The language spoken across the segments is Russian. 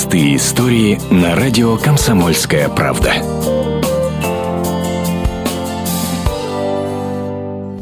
Простые истории на радио «Комсомольская правда».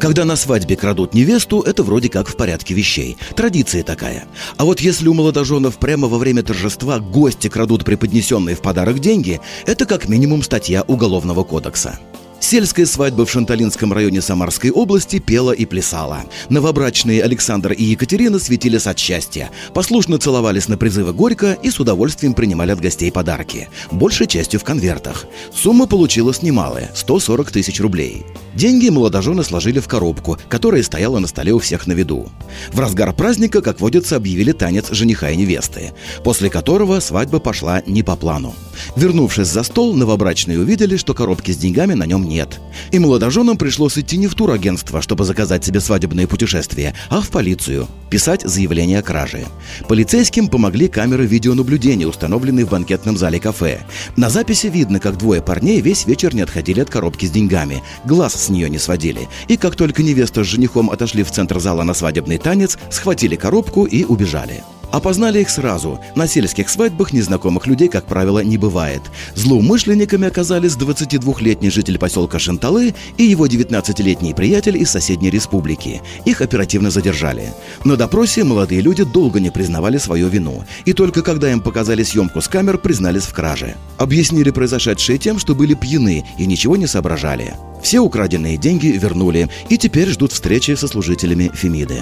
Когда на свадьбе крадут невесту, это вроде как в порядке вещей. Традиция такая. А вот если у молодоженов прямо во время торжества гости крадут преподнесенные в подарок деньги, это как минимум статья Уголовного кодекса. Сельская свадьба в Шанталинском районе Самарской области пела и плясала. Новобрачные Александр и Екатерина светились от счастья. Послушно целовались на призывы Горько и с удовольствием принимали от гостей подарки. Большей частью в конвертах. Сумма получилась немалая – 140 тысяч рублей. Деньги молодожены сложили в коробку, которая стояла на столе у всех на виду. В разгар праздника, как водится, объявили танец жениха и невесты, после которого свадьба пошла не по плану. Вернувшись за стол, новобрачные увидели, что коробки с деньгами на нем нет. И молодоженам пришлось идти не в турагентство, чтобы заказать себе свадебное путешествие, а в полицию, писать заявление о краже. Полицейским помогли камеры видеонаблюдения, установленные в банкетном зале кафе. На записи видно, как двое парней весь вечер не отходили от коробки с деньгами, глаз с нее не сводили. И как только невеста с женихом отошли в центр зала на свадебный танец, схватили коробку и убежали. Опознали их сразу. На сельских свадьбах незнакомых людей, как правило, не бывает. Злоумышленниками оказались 22-летний житель поселка Шанталы и его 19-летний приятель из соседней республики. Их оперативно задержали. На допросе молодые люди долго не признавали свою вину. И только когда им показали съемку с камер, признались в краже. Объяснили произошедшее тем, что были пьяны и ничего не соображали. Все украденные деньги вернули и теперь ждут встречи со служителями Фемиды.